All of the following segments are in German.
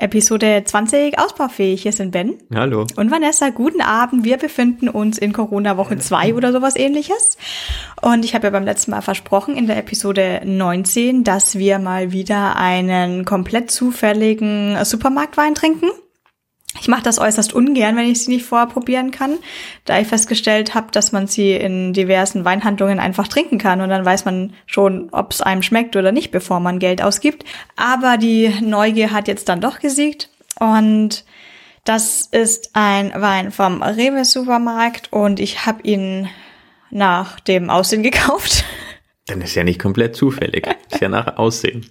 Episode 20 ausbaufähig. Hier sind Ben. Hallo. Und Vanessa, guten Abend. Wir befinden uns in Corona-Woche 2 oder sowas ähnliches. Und ich habe ja beim letzten Mal versprochen in der Episode 19, dass wir mal wieder einen komplett zufälligen Supermarktwein trinken. Ich mache das äußerst ungern, wenn ich sie nicht vorher probieren kann, da ich festgestellt habe, dass man sie in diversen Weinhandlungen einfach trinken kann und dann weiß man schon, ob es einem schmeckt oder nicht, bevor man Geld ausgibt. Aber die Neugier hat jetzt dann doch gesiegt und das ist ein Wein vom Rewe Supermarkt und ich habe ihn nach dem Aussehen gekauft. Dann ist ja nicht komplett zufällig. Ist ja nach Aussehen.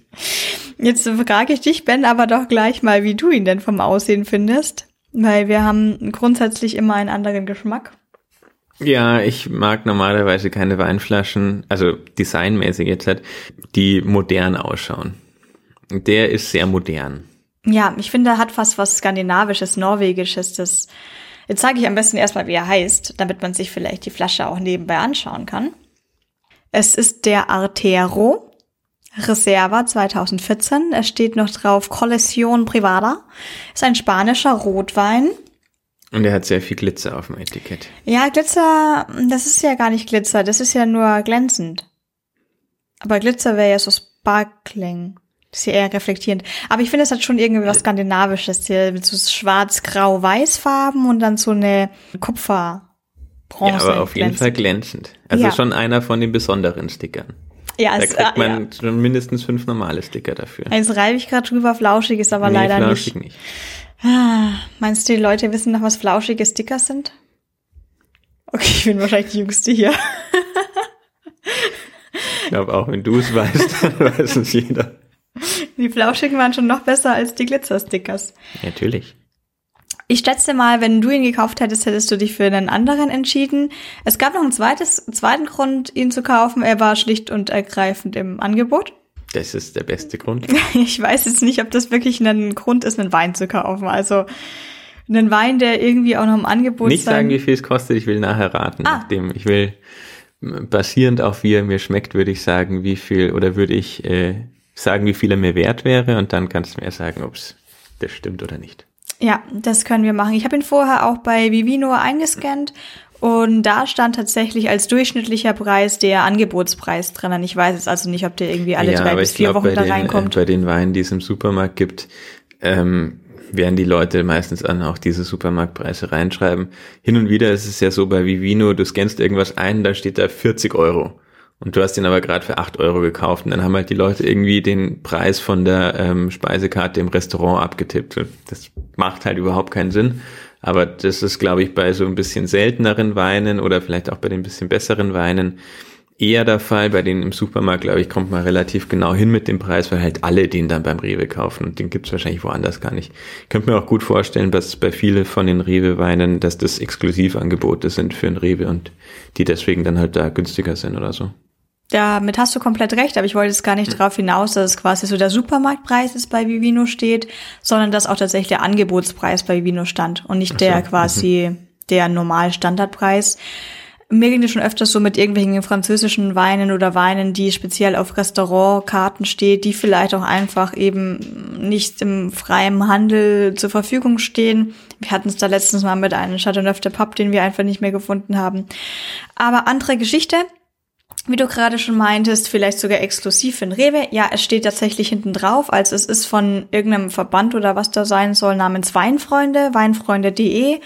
Jetzt frage ich dich, Ben, aber doch gleich mal, wie du ihn denn vom Aussehen findest. Weil wir haben grundsätzlich immer einen anderen Geschmack. Ja, ich mag normalerweise keine Weinflaschen, also designmäßig jetzt halt, die modern ausschauen. Der ist sehr modern. Ja, ich finde, er hat fast was Skandinavisches, Norwegisches. Das Jetzt sage ich am besten erstmal, wie er heißt, damit man sich vielleicht die Flasche auch nebenbei anschauen kann. Es ist der Artero Reserva 2014. Es steht noch drauf Colección Privada. Ist ein spanischer Rotwein. Und er hat sehr viel Glitzer auf dem Etikett. Ja, Glitzer, das ist ja gar nicht Glitzer, das ist ja nur glänzend. Aber Glitzer wäre ja so sparkling. Das ist ja eher reflektierend. Aber ich finde, es hat schon irgendwie was Skandinavisches hier mit so schwarz-grau-weiß-Farben und dann so eine Kupfer. Bronze ja, aber auf jeden Fall glänzend. Also ja. schon einer von den besonderen Stickern. Ja, da es, kriegt man ja. schon mindestens fünf normale Sticker dafür. Eins reibe ich gerade drüber, flauschig ist aber nee, leider flauschig nicht. nicht. Ah, meinst du, die Leute wissen noch, was flauschige Sticker sind? Okay, ich bin wahrscheinlich die Jüngste hier. ich glaube, auch wenn du es weißt, dann weiß es jeder. Die Flauschigen waren schon noch besser als die Glitzerstickers. Natürlich. Ich schätze mal, wenn du ihn gekauft hättest, hättest du dich für einen anderen entschieden. Es gab noch einen zweites, zweiten Grund, ihn zu kaufen. Er war schlicht und ergreifend im Angebot. Das ist der beste Grund. Ich weiß jetzt nicht, ob das wirklich ein Grund ist, einen Wein zu kaufen. Also einen Wein, der irgendwie auch noch im Angebot ist. Nicht sagen, wie viel es kostet. Ich will nachher raten. Ah. Nachdem ich will basierend auf wie er mir schmeckt, würde ich sagen, wie viel oder würde ich äh, sagen, wie viel er mir wert wäre und dann kannst du mir sagen, ob es das stimmt oder nicht. Ja, das können wir machen. Ich habe ihn vorher auch bei Vivino eingescannt und da stand tatsächlich als durchschnittlicher Preis der Angebotspreis drin. Ich weiß jetzt also nicht, ob der irgendwie alle ja, drei bis vier glaub, Wochen da den, reinkommt. Äh, bei den Weinen, die es im Supermarkt gibt, ähm, werden die Leute meistens an auch diese Supermarktpreise reinschreiben. Hin und wieder ist es ja so bei Vivino, du scannst irgendwas ein, da steht da 40 Euro. Und du hast den aber gerade für acht Euro gekauft. Und dann haben halt die Leute irgendwie den Preis von der ähm, Speisekarte im Restaurant abgetippt. Das macht halt überhaupt keinen Sinn. Aber das ist, glaube ich, bei so ein bisschen selteneren Weinen oder vielleicht auch bei den bisschen besseren Weinen eher der Fall. Bei denen im Supermarkt, glaube ich, kommt man relativ genau hin mit dem Preis, weil halt alle den dann beim Rewe kaufen. Und den gibt's wahrscheinlich woanders gar nicht. Ich könnte mir auch gut vorstellen, dass bei vielen von den Rewe-Weinen, dass das Exklusivangebote sind für ein Rewe und die deswegen dann halt da günstiger sind oder so. Damit hast du komplett recht, aber ich wollte jetzt gar nicht darauf hinaus, dass es quasi so der Supermarktpreis ist bei Vivino steht, sondern dass auch tatsächlich der Angebotspreis bei Vivino stand und nicht so. der quasi mhm. der normal Standardpreis. Mir ging das schon öfters so mit irgendwelchen französischen Weinen oder Weinen, die speziell auf Restaurantkarten steht, die vielleicht auch einfach eben nicht im freien Handel zur Verfügung stehen. Wir hatten es da letztens mal mit einem Chateauneuf de Pape, den wir einfach nicht mehr gefunden haben. Aber andere Geschichte wie du gerade schon meintest, vielleicht sogar exklusiv für den Rewe. Ja, es steht tatsächlich hinten drauf, also es ist von irgendeinem Verband oder was da sein soll, namens Weinfreunde, weinfreunde.de.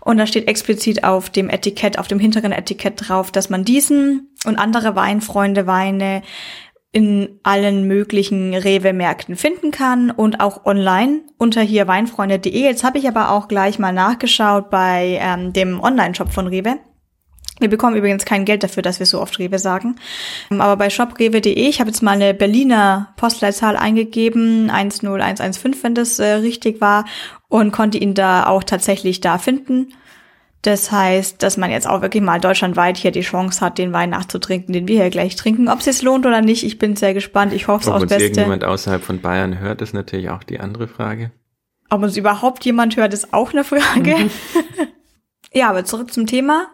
Und da steht explizit auf dem Etikett, auf dem hinteren Etikett drauf, dass man diesen und andere Weinfreunde Weine in allen möglichen Rewe-Märkten finden kann und auch online unter hier weinfreunde.de. Jetzt habe ich aber auch gleich mal nachgeschaut bei ähm, dem Online-Shop von Rewe. Wir bekommen übrigens kein Geld dafür, dass wir so oft Rewe sagen. Aber bei shoprewe.de, ich habe jetzt mal eine Berliner Postleitzahl eingegeben, 10115, wenn das äh, richtig war, und konnte ihn da auch tatsächlich da finden. Das heißt, dass man jetzt auch wirklich mal deutschlandweit hier die Chance hat, den Wein nachzutrinken, den wir hier gleich trinken. Ob es sich lohnt oder nicht, ich bin sehr gespannt. Ich hoffe es aufs Beste. Ob uns irgendjemand außerhalb von Bayern hört, ist natürlich auch die andere Frage. Ob uns überhaupt jemand hört, ist auch eine Frage. Mhm. ja, aber zurück zum Thema.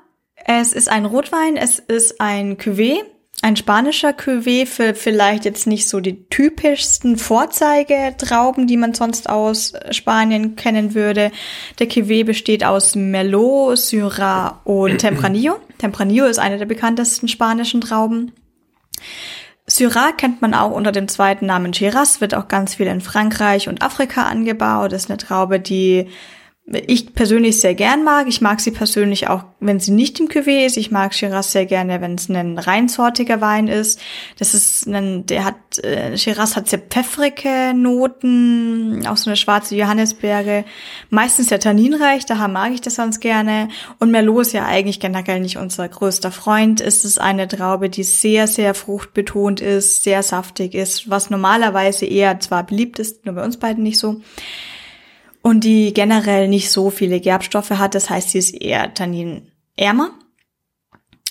Es ist ein Rotwein, es ist ein Cuvée ein spanischer Cuvée für vielleicht jetzt nicht so die typischsten Vorzeigetrauben, die man sonst aus Spanien kennen würde. Der Cuvée besteht aus Merlot, Syrah und Tempranillo. Tempranillo ist eine der bekanntesten spanischen Trauben. Syrah kennt man auch unter dem zweiten Namen Shiraz, wird auch ganz viel in Frankreich und Afrika angebaut. Das ist eine Traube, die ich persönlich sehr gern mag. Ich mag sie persönlich auch, wenn sie nicht im Cuvée ist. Ich mag Shiraz sehr gerne, wenn es ein reinsortiger Wein ist. Das ist ein, der hat, äh, Shiraz hat sehr pfeffrige Noten, auch so eine schwarze Johannisbeere. Meistens sehr tanninreich, daher mag ich das ganz gerne. Und Merlot ist ja eigentlich generell nicht unser größter Freund. Es ist eine Traube, die sehr, sehr fruchtbetont ist, sehr saftig ist, was normalerweise eher zwar beliebt ist, nur bei uns beiden nicht so und die generell nicht so viele Gerbstoffe hat. Das heißt, sie ist eher tanninärmer.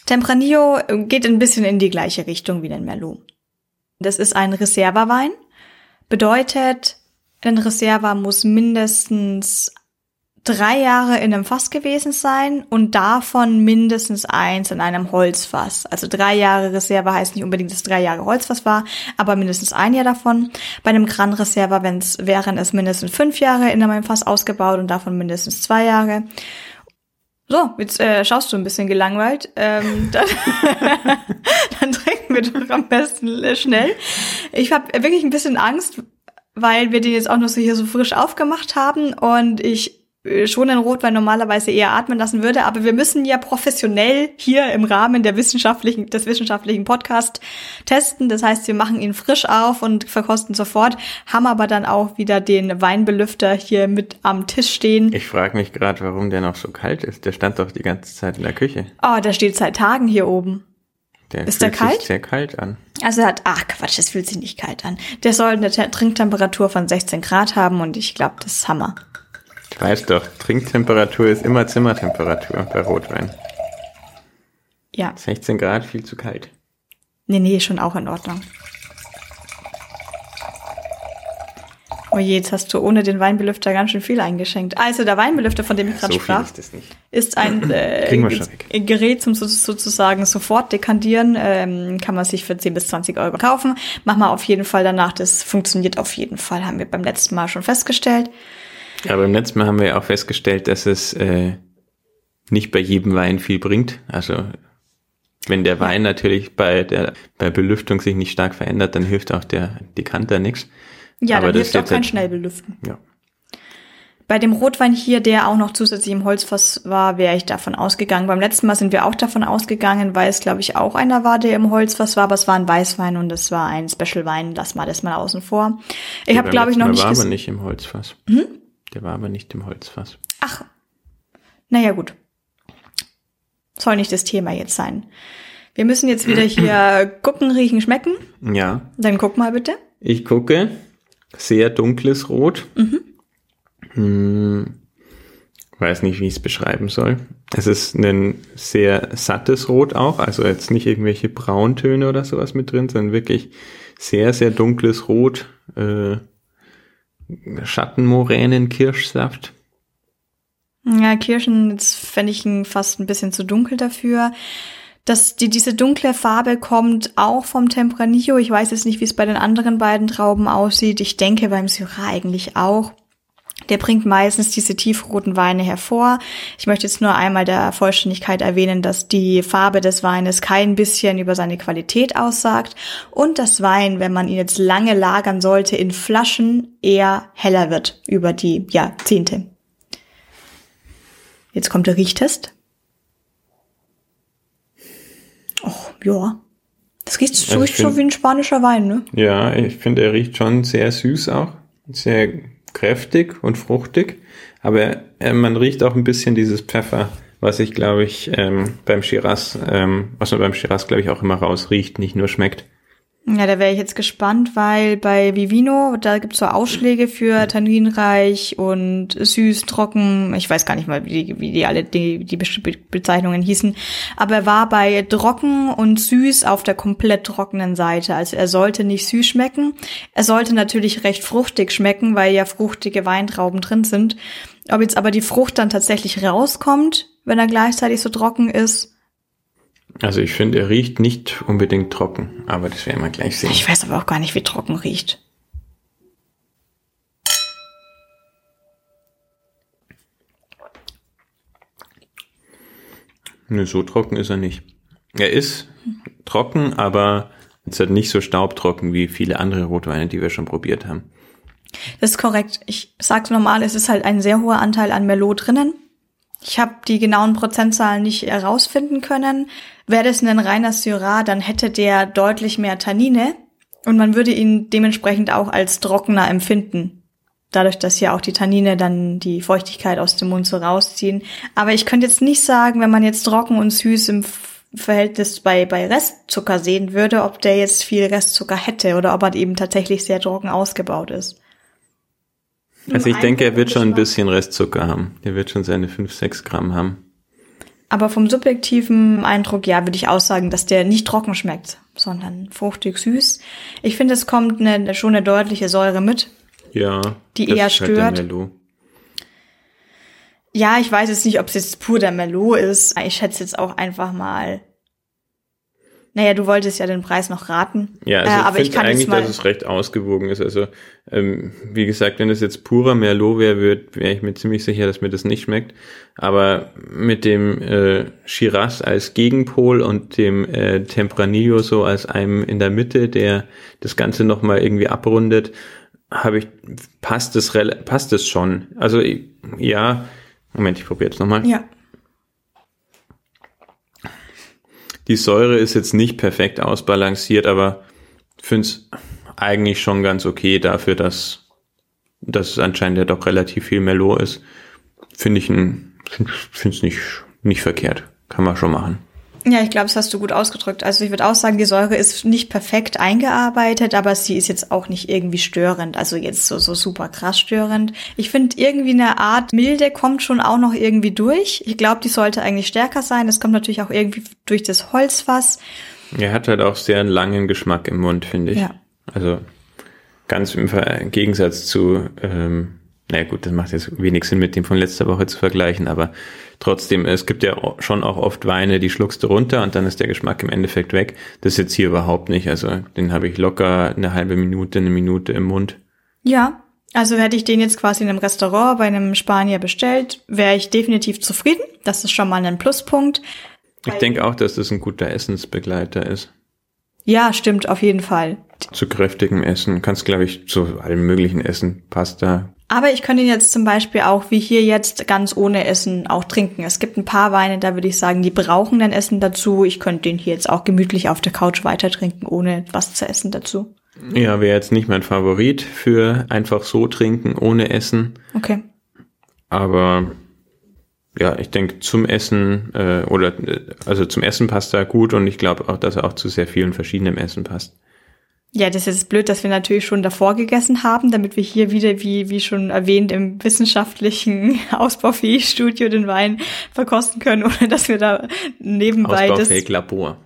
Tempranillo geht ein bisschen in die gleiche Richtung wie den Merlot. Das ist ein Reserva-Wein. Bedeutet, ein Reserva muss mindestens drei Jahre in einem Fass gewesen sein und davon mindestens eins in einem Holzfass. Also drei Jahre Reserve heißt nicht unbedingt, dass drei Jahre Holzfass war, aber mindestens ein Jahr davon. Bei einem Gran Reserva wenn's, wären es mindestens fünf Jahre in einem Fass ausgebaut und davon mindestens zwei Jahre. So, jetzt äh, schaust du ein bisschen gelangweilt. Ähm, dann, dann trinken wir doch am besten schnell. Ich habe wirklich ein bisschen Angst, weil wir den jetzt auch noch so hier so frisch aufgemacht haben und ich äh, schon einen Rotwein normalerweise eher atmen lassen würde, aber wir müssen ja professionell hier im Rahmen der wissenschaftlichen, des wissenschaftlichen Podcast testen. Das heißt, wir machen ihn frisch auf und verkosten sofort, haben aber dann auch wieder den Weinbelüfter hier mit am Tisch stehen. Ich frage mich gerade, warum der noch so kalt ist. Der stand doch die ganze Zeit in der Küche. Oh, der steht seit Tagen hier oben. Der ist der kalt? sehr kalt an. Also er hat, ach Quatsch, das fühlt sich nicht kalt an. Der soll eine Trinktemperatur von 16 Grad haben und ich glaube, das ist Hammer. Ich weiß doch, Trinktemperatur ist immer Zimmertemperatur bei Rotwein. Ja. 16 Grad, viel zu kalt. Nee, nee, schon auch in Ordnung. Oh je, jetzt hast du ohne den Weinbelüfter ganz schön viel eingeschenkt. Also der Weinbelüfter, von dem ich gerade so sprach, ist, ist ein äh, Gerät zum sozusagen sofort dekandieren. Ähm, kann man sich für 10 bis 20 Euro kaufen. Mach mal auf jeden Fall danach. Das funktioniert auf jeden Fall, haben wir beim letzten Mal schon festgestellt. Ja, beim letzten Mal haben wir ja auch festgestellt, dass es äh, nicht bei jedem Wein viel bringt. Also wenn der Wein natürlich bei der bei Belüftung sich nicht stark verändert, dann hilft auch der Dekanter nichts. Ja, Aber dann hilft auch kein halt, Schnellbelüften. Ja. Bei dem Rotwein hier, der auch noch zusätzlich im Holzfass war, wäre ich davon ausgegangen. Beim letzten Mal sind wir auch davon ausgegangen, weil es, glaube ich, auch einer war, der im Holzfass war, aber es war ein Weißwein und es war ein Special-Wein. Lass mal das mal außen vor. Ich ja, habe, glaube ich, noch nicht. war aber nicht im Holzfass. Hm? Der war aber nicht im Holzfass. Ach. Naja, gut. Soll nicht das Thema jetzt sein. Wir müssen jetzt wieder hier gucken, riechen, schmecken. Ja. Dann guck mal bitte. Ich gucke. Sehr dunkles Rot. Mhm. Hm, weiß nicht, wie ich es beschreiben soll. Es ist ein sehr sattes Rot auch, also jetzt nicht irgendwelche Brauntöne oder sowas mit drin, sondern wirklich sehr, sehr dunkles Rot. Äh, Schattenmoränen, Kirschsaft. Ja, Kirschen, jetzt fände ich ihn fast ein bisschen zu dunkel dafür. Dass die, diese dunkle Farbe kommt auch vom Tempranillo. Ich weiß jetzt nicht, wie es bei den anderen beiden Trauben aussieht. Ich denke beim Syrah eigentlich auch. Der bringt meistens diese tiefroten Weine hervor. Ich möchte jetzt nur einmal der Vollständigkeit erwähnen, dass die Farbe des Weines kein bisschen über seine Qualität aussagt und das Wein, wenn man ihn jetzt lange lagern sollte, in Flaschen eher heller wird über die Jahrzehnte. Jetzt kommt der Riechtest. Oh, ja. Das riecht so, also so wie ein spanischer Wein, ne? Ja, ich finde, er riecht schon sehr süß auch. Sehr kräftig und fruchtig, aber äh, man riecht auch ein bisschen dieses Pfeffer, was ich glaube ich ähm, beim Shiraz, ähm, was man beim Shiraz glaube ich auch immer rausriecht, nicht nur schmeckt. Ja, da wäre ich jetzt gespannt, weil bei Vivino, da gibt's so Ausschläge für tanninreich und süß, trocken. Ich weiß gar nicht mal, wie die, wie die alle die, die Bezeichnungen hießen. Aber er war bei trocken und süß auf der komplett trockenen Seite. Also er sollte nicht süß schmecken. Er sollte natürlich recht fruchtig schmecken, weil ja fruchtige Weintrauben drin sind. Ob jetzt aber die Frucht dann tatsächlich rauskommt, wenn er gleichzeitig so trocken ist, Also ich finde, er riecht nicht unbedingt trocken, aber das werden wir gleich sehen. Ich weiß aber auch gar nicht, wie trocken riecht. Nö, so trocken ist er nicht. Er ist trocken, aber es hat nicht so staubtrocken wie viele andere Rotweine, die wir schon probiert haben. Das ist korrekt. Ich sag's normal, es ist halt ein sehr hoher Anteil an Merlot drinnen. Ich habe die genauen Prozentzahlen nicht herausfinden können. Wäre das ein reiner Syrah, dann hätte der deutlich mehr Tannine und man würde ihn dementsprechend auch als trockener empfinden. Dadurch, dass ja auch die Tannine dann die Feuchtigkeit aus dem Mund so rausziehen. Aber ich könnte jetzt nicht sagen, wenn man jetzt trocken und süß im Verhältnis bei, bei Restzucker sehen würde, ob der jetzt viel Restzucker hätte oder ob er eben tatsächlich sehr trocken ausgebaut ist. Also ich denke, er wird schon ein bisschen Restzucker haben. Er wird schon seine 5, 6 Gramm haben. Aber vom subjektiven Eindruck, ja, würde ich aussagen, dass der nicht trocken schmeckt, sondern fruchtig süß. Ich finde, es kommt eine, schon eine deutliche Säure mit. Ja. Die eher halt stört. Halt ja, ich weiß jetzt nicht, ob es jetzt pur der Merlot ist. Ich schätze jetzt auch einfach mal naja, du wolltest ja den Preis noch raten. Ja, also äh, aber ich, ich kann eigentlich, mal dass es recht ausgewogen ist. Also ähm, wie gesagt, wenn es jetzt purer Merlot wäre, wäre wär ich mir ziemlich sicher, dass mir das nicht schmeckt. Aber mit dem äh, Shiraz als Gegenpol und dem äh, Tempranillo so als einem in der Mitte, der das Ganze nochmal irgendwie abrundet, habe ich passt es passt es schon. Also ja, Moment, ich probiere jetzt nochmal. Ja. Die Säure ist jetzt nicht perfekt ausbalanciert, aber finde es eigentlich schon ganz okay dafür, dass, dass es anscheinend ja doch relativ viel Merlot ist. Finde ich ein, finde es nicht, nicht verkehrt. Kann man schon machen. Ja, ich glaube, das hast du gut ausgedrückt. Also ich würde auch sagen, die Säure ist nicht perfekt eingearbeitet, aber sie ist jetzt auch nicht irgendwie störend. Also jetzt so, so super krass störend. Ich finde irgendwie eine Art Milde kommt schon auch noch irgendwie durch. Ich glaube, die sollte eigentlich stärker sein. Das kommt natürlich auch irgendwie durch das Holzfass. Er hat halt auch sehr einen langen Geschmack im Mund, finde ich. Ja. Also ganz im Gegensatz zu, ähm, naja gut, das macht jetzt wenig Sinn mit dem von letzter Woche zu vergleichen, aber Trotzdem, es gibt ja schon auch oft Weine, die schluckst du runter und dann ist der Geschmack im Endeffekt weg. Das ist jetzt hier überhaupt nicht. Also den habe ich locker eine halbe Minute, eine Minute im Mund. Ja, also hätte ich den jetzt quasi in einem Restaurant bei einem Spanier bestellt, wäre ich definitiv zufrieden. Das ist schon mal ein Pluspunkt. Ich denke auch, dass das ein guter Essensbegleiter ist. Ja, stimmt, auf jeden Fall. Zu kräftigem Essen. Kannst, glaube ich, zu allem möglichen essen. Pasta, aber ich könnte ihn jetzt zum Beispiel auch wie hier jetzt ganz ohne Essen auch trinken. Es gibt ein paar Weine, da würde ich sagen, die brauchen dann Essen dazu. Ich könnte den hier jetzt auch gemütlich auf der Couch weiter trinken, ohne was zu essen dazu. Ja, wäre jetzt nicht mein Favorit für einfach so trinken, ohne Essen. Okay. Aber ja, ich denke zum Essen äh, oder äh, also zum Essen passt er gut und ich glaube auch, dass er auch zu sehr vielen verschiedenen Essen passt. Ja, das ist blöd, dass wir natürlich schon davor gegessen haben, damit wir hier wieder, wie, wie schon erwähnt, im wissenschaftlichen Ausbaufähig-Studio den Wein verkosten können, ohne dass wir da nebenbei Ausbaufähig das... Labor.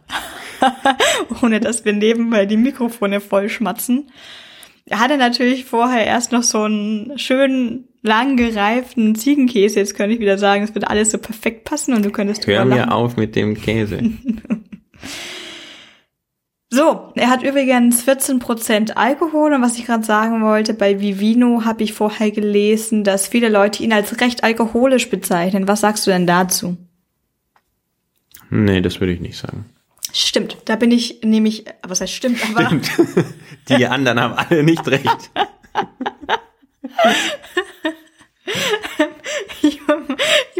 ohne dass wir nebenbei die Mikrofone vollschmatzen. Er hatte natürlich vorher erst noch so einen schönen, lang gereiften Ziegenkäse. Jetzt könnte ich wieder sagen, es wird alles so perfekt passen und du könntest Hör mir auf mit dem Käse. So, er hat übrigens 14% Alkohol und was ich gerade sagen wollte, bei Vivino habe ich vorher gelesen, dass viele Leute ihn als recht alkoholisch bezeichnen. Was sagst du denn dazu? Nee, das würde ich nicht sagen. Stimmt, da bin ich nämlich, was heißt stimmt, aber. Stimmt. Die anderen haben alle nicht recht.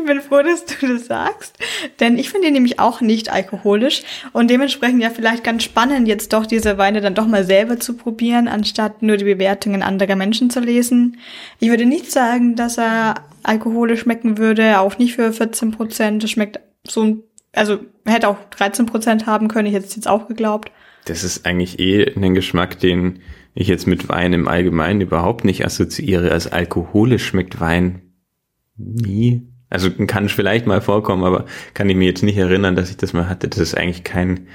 ich, bin froh, dass du das sagst, denn ich finde ihn nämlich auch nicht alkoholisch und dementsprechend ja vielleicht ganz spannend, jetzt doch diese Weine dann doch mal selber zu probieren, anstatt nur die Bewertungen anderer Menschen zu lesen. Ich würde nicht sagen, dass er alkoholisch schmecken würde, auch nicht für 14 Prozent. Das schmeckt so also hätte auch 13 Prozent haben können, ich hätte es jetzt auch geglaubt. Das ist eigentlich eh ein Geschmack, den ich jetzt mit Wein im Allgemeinen überhaupt nicht assoziiere. Als alkoholisch schmeckt Wein nie. Also kann vielleicht mal vorkommen, aber kann ich mir jetzt nicht erinnern, dass ich das mal hatte. Das ist eigentlich kein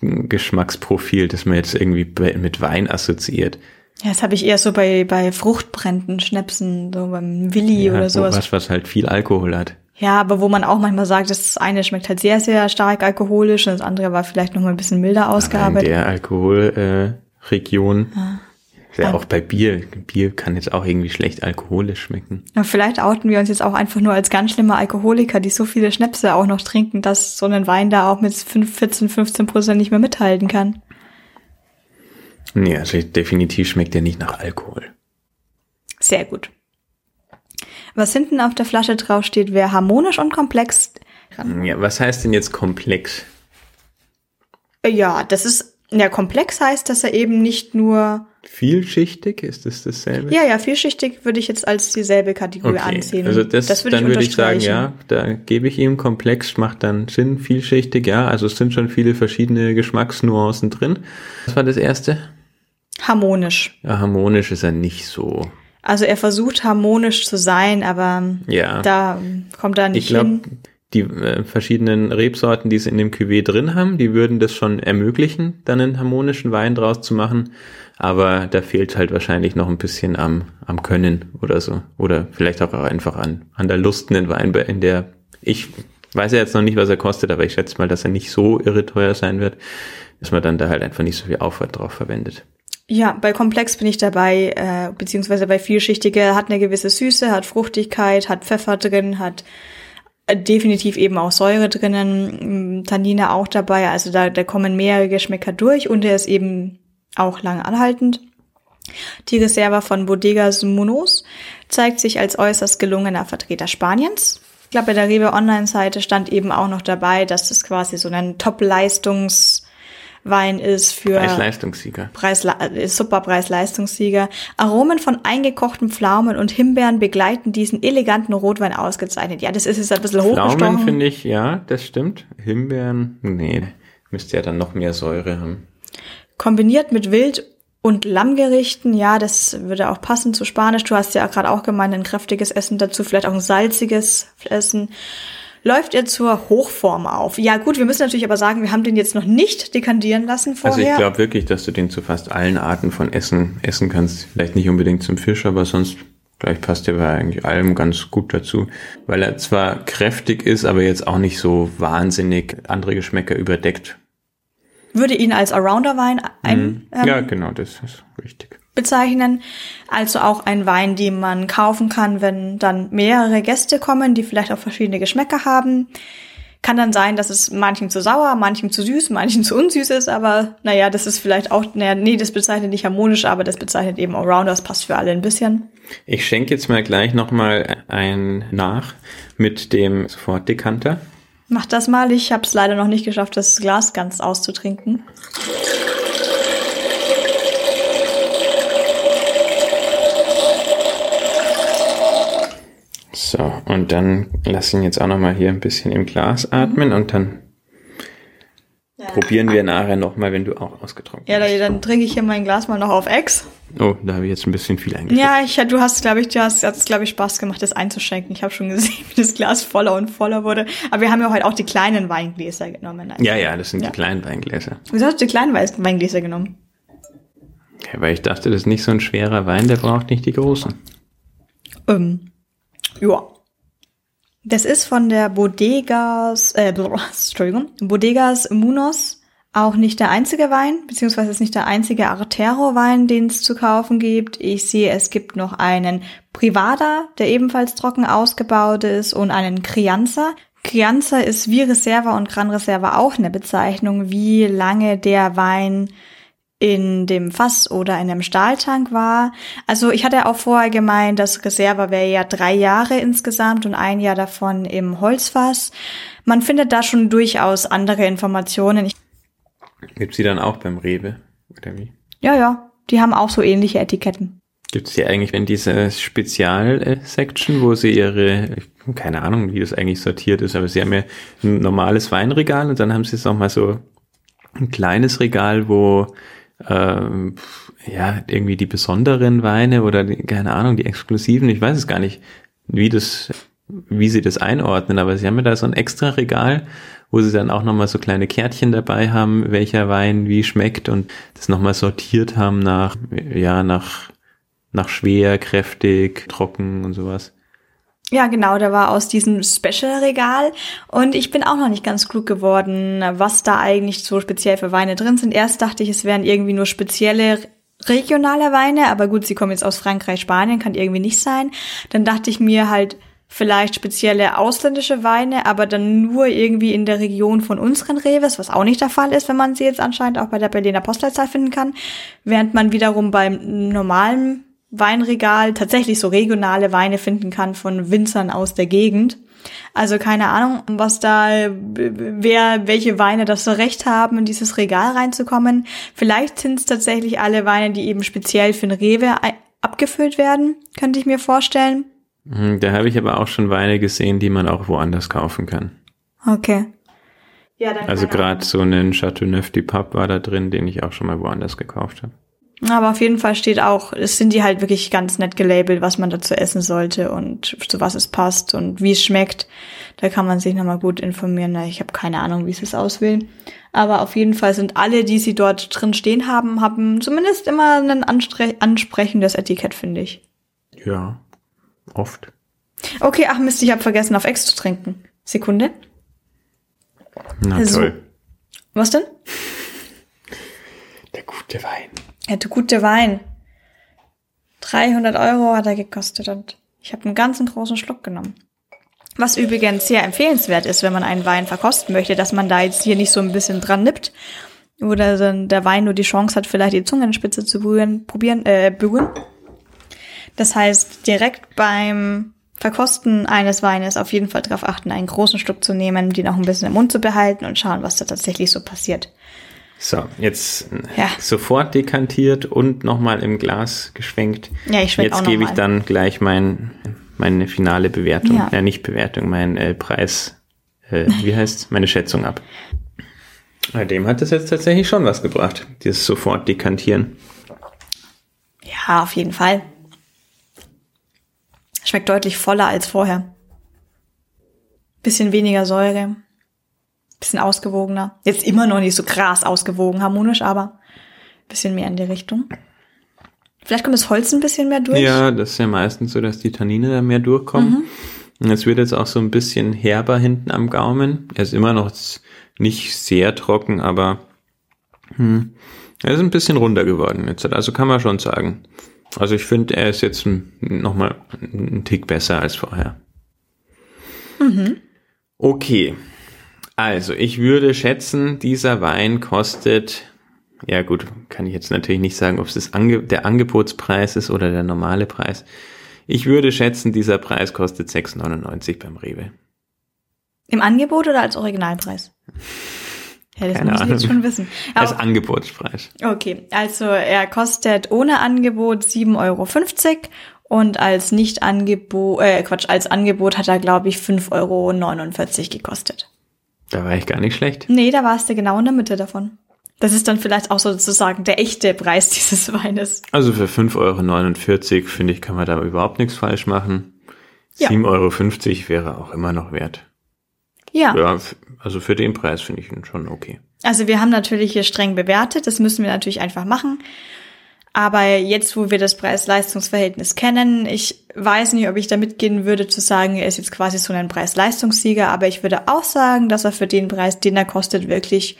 Geschmacksprofil, das man jetzt irgendwie mit Wein assoziiert. Ja, das habe ich eher so bei, bei Fruchtbränden, Schnäpsen, so beim Willi ja, oder sowas. Was, was halt viel Alkohol hat. Ja, aber wo man auch manchmal sagt, das eine schmeckt halt sehr, sehr stark alkoholisch und das andere war vielleicht noch mal ein bisschen milder ausgearbeitet. in der Alkoholregion. Äh, ja. Ja, auch bei Bier. Bier kann jetzt auch irgendwie schlecht alkoholisch schmecken. Ja, vielleicht outen wir uns jetzt auch einfach nur als ganz schlimme Alkoholiker, die so viele Schnäpse auch noch trinken, dass so ein Wein da auch mit 5, 14, 15 Prozent nicht mehr mithalten kann. Nee, also definitiv schmeckt der nicht nach Alkohol. Sehr gut. Was hinten auf der Flasche drauf steht, wäre harmonisch und komplex. Ja, was heißt denn jetzt komplex? Ja, das ist, ja, komplex heißt, dass er eben nicht nur Vielschichtig, ist das dasselbe? Ja, ja, vielschichtig würde ich jetzt als dieselbe Kategorie okay. ansehen. Also das, das würde dann ich würde ich sagen, ja, da gebe ich ihm komplex, macht dann Sinn, vielschichtig, ja. Also es sind schon viele verschiedene Geschmacksnuancen drin. Was war das erste? Harmonisch. Ja, harmonisch ist er nicht so. Also er versucht harmonisch zu sein, aber ja. da kommt er nicht ich glaub, hin. Die äh, verschiedenen Rebsorten, die sie in dem Cuvée drin haben, die würden das schon ermöglichen, dann einen harmonischen Wein draus zu machen aber da fehlt halt wahrscheinlich noch ein bisschen am, am Können oder so. Oder vielleicht auch einfach an, an der Lust, einen Wein, in der ich weiß ja jetzt noch nicht, was er kostet, aber ich schätze mal, dass er nicht so irre teuer sein wird, dass man dann da halt einfach nicht so viel Aufwand drauf verwendet. Ja, bei Komplex bin ich dabei, äh, beziehungsweise bei Vielschichtige hat eine gewisse Süße, hat Fruchtigkeit, hat Pfeffer drin, hat definitiv eben auch Säure drinnen, Tannine auch dabei, also da, da kommen mehrere Geschmäcker durch und er ist eben auch lange anhaltend. Die Reserva von Bodegas Munoz zeigt sich als äußerst gelungener Vertreter Spaniens. Ich glaube, bei der Rewe Online-Seite stand eben auch noch dabei, dass das quasi so ein Top-Leistungswein ist für Preis-Leistungssieger. Preis, äh, super Preis-Leistungssieger. Aromen von eingekochten Pflaumen und Himbeeren begleiten diesen eleganten Rotwein ausgezeichnet. Ja, das ist jetzt ein bisschen hochgestochen. Pflaumen finde ich, ja, das stimmt. Himbeeren, nee, müsste ja dann noch mehr Säure haben. Kombiniert mit Wild- und Lammgerichten, ja, das würde auch passen zu Spanisch. Du hast ja gerade auch gemeint, ein kräftiges Essen dazu, vielleicht auch ein salziges Essen. Läuft er zur Hochform auf? Ja, gut, wir müssen natürlich aber sagen, wir haben den jetzt noch nicht dekandieren lassen vorher. Also ich glaube wirklich, dass du den zu fast allen Arten von Essen essen kannst. Vielleicht nicht unbedingt zum Fisch, aber sonst Vielleicht passt er bei eigentlich allem ganz gut dazu, weil er zwar kräftig ist, aber jetzt auch nicht so wahnsinnig andere Geschmäcker überdeckt würde ihn als Arounder-Wein ein, mhm. ähm, ja, genau, das ist richtig. Bezeichnen. Also auch ein Wein, den man kaufen kann, wenn dann mehrere Gäste kommen, die vielleicht auch verschiedene Geschmäcker haben. Kann dann sein, dass es manchen zu sauer, manchen zu süß, manchen zu unsüß ist, aber naja, das ist vielleicht auch, naja, nee, das bezeichnet nicht harmonisch, aber das bezeichnet eben Arounder, das passt für alle ein bisschen. Ich schenke jetzt mal gleich nochmal ein nach mit dem Sofortdekanter. Mach das mal. Ich habe es leider noch nicht geschafft, das Glas ganz auszutrinken. So, und dann lass ihn jetzt auch noch mal hier ein bisschen im Glas atmen und dann Probieren wir nachher nochmal, wenn du auch ausgetrunken ja, hast. Ja, dann trinke ich hier mein Glas mal noch auf Ex. Oh, da habe ich jetzt ein bisschen viel eingeschenkt. Ja, ich, du hast, glaube ich, du hast, hast glaube ich, Spaß gemacht, das einzuschenken. Ich habe schon gesehen, wie das Glas voller und voller wurde. Aber wir haben ja heute auch die kleinen Weingläser genommen. Also, ja, ja, das sind ja. die kleinen Weingläser. Wieso hast du die kleinen Weingläser genommen? Ja, weil ich dachte, das ist nicht so ein schwerer Wein, der braucht nicht die großen. Ähm, ja. Das ist von der Bodegas, äh, Entschuldigung, Bodegas Munos auch nicht der einzige Wein, beziehungsweise ist nicht der einzige Artero-Wein, den es zu kaufen gibt. Ich sehe, es gibt noch einen Privada, der ebenfalls trocken ausgebaut ist, und einen Crianza. Crianza ist wie Reserva und Gran Reserva auch eine Bezeichnung, wie lange der Wein in dem Fass oder in einem Stahltank war. Also ich hatte auch vorher gemeint, das Reserva wäre ja drei Jahre insgesamt und ein Jahr davon im Holzfass. Man findet da schon durchaus andere Informationen. Gibt sie dann auch beim Rewe oder wie? Ja, ja. Die haben auch so ähnliche Etiketten. Gibt es hier eigentlich in dieser Spezial-Section, wo sie ihre, keine Ahnung, wie das eigentlich sortiert ist, aber sie haben ja ein normales Weinregal und dann haben sie jetzt nochmal so ein kleines Regal, wo ähm, ja, irgendwie die besonderen Weine oder die, keine Ahnung, die exklusiven, ich weiß es gar nicht, wie das, wie sie das einordnen, aber sie haben ja da so ein extra Regal, wo sie dann auch nochmal so kleine Kärtchen dabei haben, welcher Wein wie schmeckt und das nochmal sortiert haben nach, ja, nach, nach schwer, kräftig, trocken und sowas. Ja, genau, der war aus diesem Special-Regal und ich bin auch noch nicht ganz klug geworden, was da eigentlich so speziell für Weine drin sind. Erst dachte ich, es wären irgendwie nur spezielle regionale Weine, aber gut, sie kommen jetzt aus Frankreich, Spanien, kann irgendwie nicht sein. Dann dachte ich mir halt vielleicht spezielle ausländische Weine, aber dann nur irgendwie in der Region von unseren Reves, was auch nicht der Fall ist, wenn man sie jetzt anscheinend auch bei der Berliner Postleitzahl finden kann, während man wiederum beim normalen Weinregal tatsächlich so regionale Weine finden kann von Winzern aus der Gegend. Also keine Ahnung, was da, wer, welche Weine das so recht haben, in dieses Regal reinzukommen. Vielleicht sind es tatsächlich alle Weine, die eben speziell für ein Rewe abgefüllt werden, könnte ich mir vorstellen. Hm, da habe ich aber auch schon Weine gesehen, die man auch woanders kaufen kann. Okay. Ja, dann also gerade so einen Chateauneuf du Pape war da drin, den ich auch schon mal woanders gekauft habe. Aber auf jeden Fall steht auch, es sind die halt wirklich ganz nett gelabelt, was man dazu essen sollte und zu was es passt und wie es schmeckt. Da kann man sich nochmal gut informieren. Ich habe keine Ahnung, wie sie es auswählen. Aber auf jeden Fall sind alle, die sie dort drin stehen haben, haben zumindest immer ein ansprechendes Etikett, finde ich. Ja, oft. Okay, ach Mist, ich habe vergessen, auf Ex zu trinken. Sekunde. Na so. toll. Was denn? Der gute Wein. Der gute Wein. 300 Euro hat er gekostet und ich habe einen ganzen großen Schluck genommen. Was übrigens sehr empfehlenswert ist, wenn man einen Wein verkosten möchte, dass man da jetzt hier nicht so ein bisschen dran nippt oder dann der Wein nur die Chance hat, vielleicht die Zungenspitze zu berühren, probieren, äh, berühren. Das heißt, direkt beim Verkosten eines Weines auf jeden Fall darauf achten, einen großen Schluck zu nehmen, den auch ein bisschen im Mund zu behalten und schauen, was da tatsächlich so passiert. So, jetzt ja. sofort dekantiert und nochmal im Glas geschwenkt. Ja, ich schwenke Jetzt gebe ich dann gleich mein, meine finale Bewertung, ja, äh, nicht Bewertung, mein äh, Preis, äh, wie heißt meine Schätzung ab. Bei dem hat das jetzt tatsächlich schon was gebracht, dieses sofort dekantieren. Ja, auf jeden Fall. Schmeckt deutlich voller als vorher. Bisschen weniger Säure bisschen ausgewogener. Jetzt immer noch nicht so krass ausgewogen, harmonisch, aber bisschen mehr in die Richtung. Vielleicht kommt das Holz ein bisschen mehr durch. Ja, das ist ja meistens so, dass die Tannine da mehr durchkommen. Mhm. Und es wird jetzt auch so ein bisschen herber hinten am Gaumen. Er ist immer noch nicht sehr trocken, aber hm, er ist ein bisschen runder geworden jetzt. Also kann man schon sagen. Also ich finde, er ist jetzt nochmal ein Tick besser als vorher. Mhm. Okay, also, ich würde schätzen, dieser Wein kostet, ja gut, kann ich jetzt natürlich nicht sagen, ob es das Ange der Angebotspreis ist oder der normale Preis. Ich würde schätzen, dieser Preis kostet 6,99 beim Rewe. Im Angebot oder als Originalpreis? Ja, das Keine muss ich jetzt schon wissen. als Angebotspreis. Okay, also er kostet ohne Angebot 7,50 Euro und als Nicht-Angebot, äh, Quatsch, als Angebot hat er, glaube ich, 5,49 Euro gekostet. Da war ich gar nicht schlecht. Nee, da warst du genau in der Mitte davon. Das ist dann vielleicht auch sozusagen der echte Preis dieses Weines. Also für 5,49 Euro, finde ich, kann man da überhaupt nichts falsch machen. Ja. 7,50 Euro wäre auch immer noch wert. Ja. Ja, also für den Preis finde ich ihn schon okay. Also wir haben natürlich hier streng bewertet, das müssen wir natürlich einfach machen. Aber jetzt, wo wir das Preis-Leistungs-Verhältnis kennen, ich weiß nicht, ob ich da mitgehen würde zu sagen, er ist jetzt quasi so ein Preis-Leistungssieger, aber ich würde auch sagen, dass er für den Preis, den er kostet, wirklich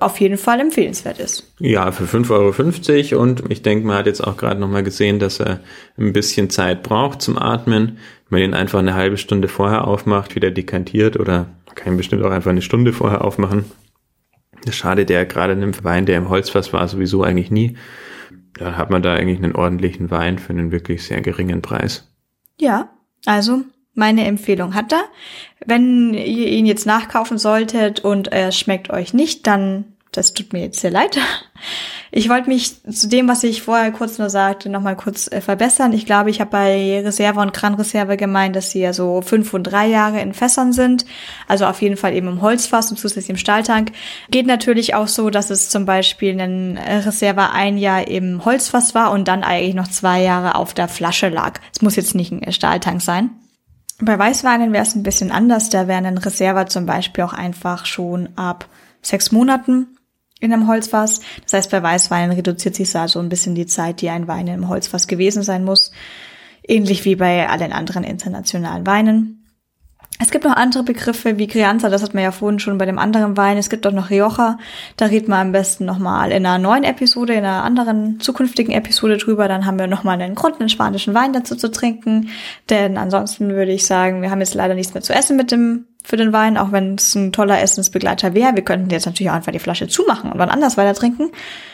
auf jeden Fall empfehlenswert ist. Ja, für 5,50 Euro und ich denke, man hat jetzt auch gerade nochmal gesehen, dass er ein bisschen Zeit braucht zum Atmen. Wenn man ihn einfach eine halbe Stunde vorher aufmacht, wieder dekantiert oder kann ihn bestimmt auch einfach eine Stunde vorher aufmachen. Das schadet ja gerade einem Wein, der im Holzfass war, sowieso eigentlich nie dann hat man da eigentlich einen ordentlichen Wein für einen wirklich sehr geringen Preis. Ja, also meine Empfehlung hat er. Wenn ihr ihn jetzt nachkaufen solltet und er schmeckt euch nicht, dann das tut mir jetzt sehr leid. Ich wollte mich zu dem, was ich vorher kurz nur sagte, nochmal kurz äh, verbessern. Ich glaube, ich habe bei Reserve und Gran Reserve gemeint, dass sie ja so fünf und drei Jahre in Fässern sind. Also auf jeden Fall eben im Holzfass und zusätzlich im Stahltank. Geht natürlich auch so, dass es zum Beispiel ein Reserve ein Jahr im Holzfass war und dann eigentlich noch zwei Jahre auf der Flasche lag. Es muss jetzt nicht ein Stahltank sein. Bei Weißweinen wäre es ein bisschen anders. Da wäre ein Reserve zum Beispiel auch einfach schon ab sechs Monaten in einem Holzfass. Das heißt, bei Weißweinen reduziert sich also ein bisschen die Zeit, die ein Wein im Holzfass gewesen sein muss. ähnlich wie bei allen anderen internationalen Weinen. Es gibt noch andere Begriffe wie Crianza, das hat man ja vorhin schon bei dem anderen Wein. Es gibt auch noch Rioja, da redet man am besten nochmal in einer neuen Episode, in einer anderen zukünftigen Episode drüber. Dann haben wir nochmal einen Grund, einen spanischen Wein dazu zu trinken. Denn ansonsten würde ich sagen, wir haben jetzt leider nichts mehr zu essen mit dem für den Wein, auch wenn es ein toller Essensbegleiter wäre. Wir könnten jetzt natürlich auch einfach die Flasche zumachen und wann anders weiter trinken.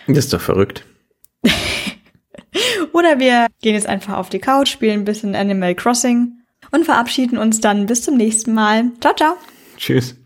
Das ist doch verrückt. Oder wir gehen jetzt einfach auf die Couch, spielen ein bisschen Animal Crossing und verabschieden uns dann bis zum nächsten Mal. Ciao, ciao. Tschüss.